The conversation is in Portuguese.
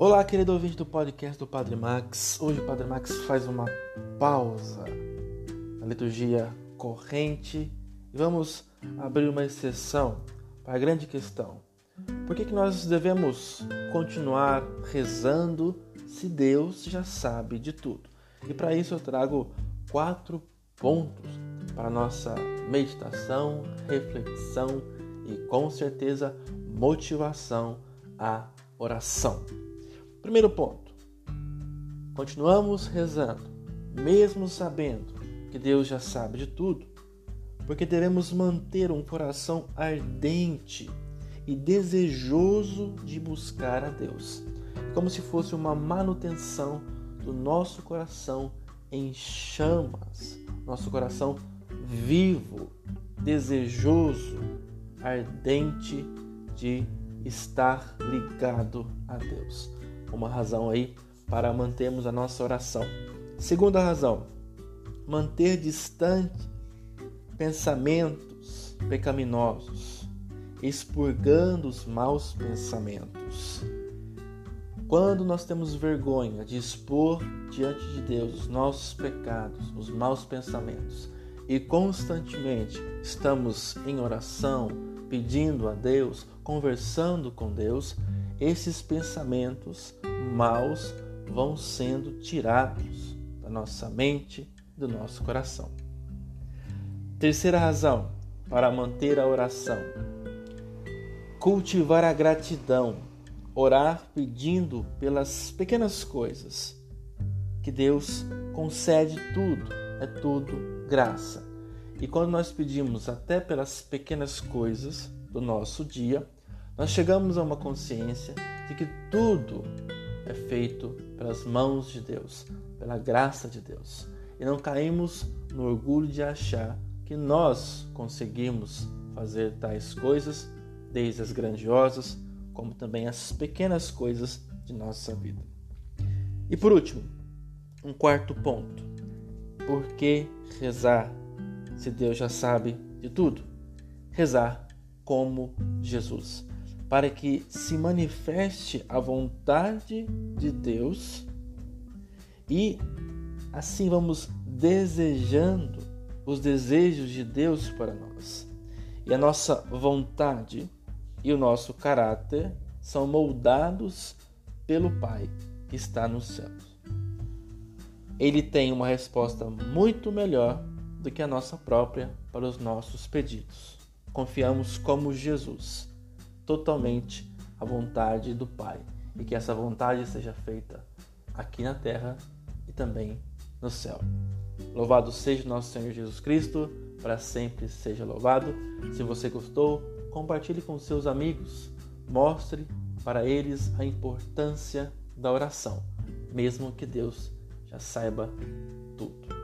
Olá, querido ouvinte do podcast do Padre Max. Hoje o Padre Max faz uma pausa na liturgia corrente e vamos abrir uma exceção para a grande questão. Por que, que nós devemos continuar rezando se Deus já sabe de tudo? E para isso eu trago quatro pontos para nossa meditação, reflexão e com certeza motivação à oração. Primeiro ponto. Continuamos rezando, mesmo sabendo que Deus já sabe de tudo, porque devemos manter um coração ardente e desejoso de buscar a Deus, como se fosse uma manutenção do nosso coração em chamas, nosso coração vivo, desejoso, ardente de estar ligado a Deus. Uma razão aí para mantermos a nossa oração. Segunda razão, manter distante pensamentos pecaminosos, expurgando os maus pensamentos. Quando nós temos vergonha de expor diante de Deus os nossos pecados, os maus pensamentos, e constantemente estamos em oração, pedindo a Deus, conversando com Deus, esses pensamentos maus vão sendo tirados da nossa mente, do nosso coração. Terceira razão para manter a oração: cultivar a gratidão orar pedindo pelas pequenas coisas, que Deus concede tudo, é tudo graça. E quando nós pedimos até pelas pequenas coisas do nosso dia, nós chegamos a uma consciência de que tudo é feito pelas mãos de Deus, pela graça de Deus. E não caímos no orgulho de achar que nós conseguimos fazer tais coisas, desde as grandiosas como também as pequenas coisas de nossa vida. E por último, um quarto ponto. Por que rezar se Deus já sabe de tudo? Rezar como Jesus, para que se manifeste a vontade de Deus e assim vamos desejando os desejos de Deus para nós. E a nossa vontade e o nosso caráter são moldados pelo Pai que está nos céus. Ele tem uma resposta muito melhor do que a nossa própria para os nossos pedidos. Confiamos como Jesus, totalmente à vontade do Pai, e que essa vontade seja feita aqui na terra e também no céu. Louvado seja nosso Senhor Jesus Cristo, para sempre seja louvado. Se você gostou, compartilhe com seus amigos, mostre para eles a importância da oração, mesmo que Deus já saiba tudo.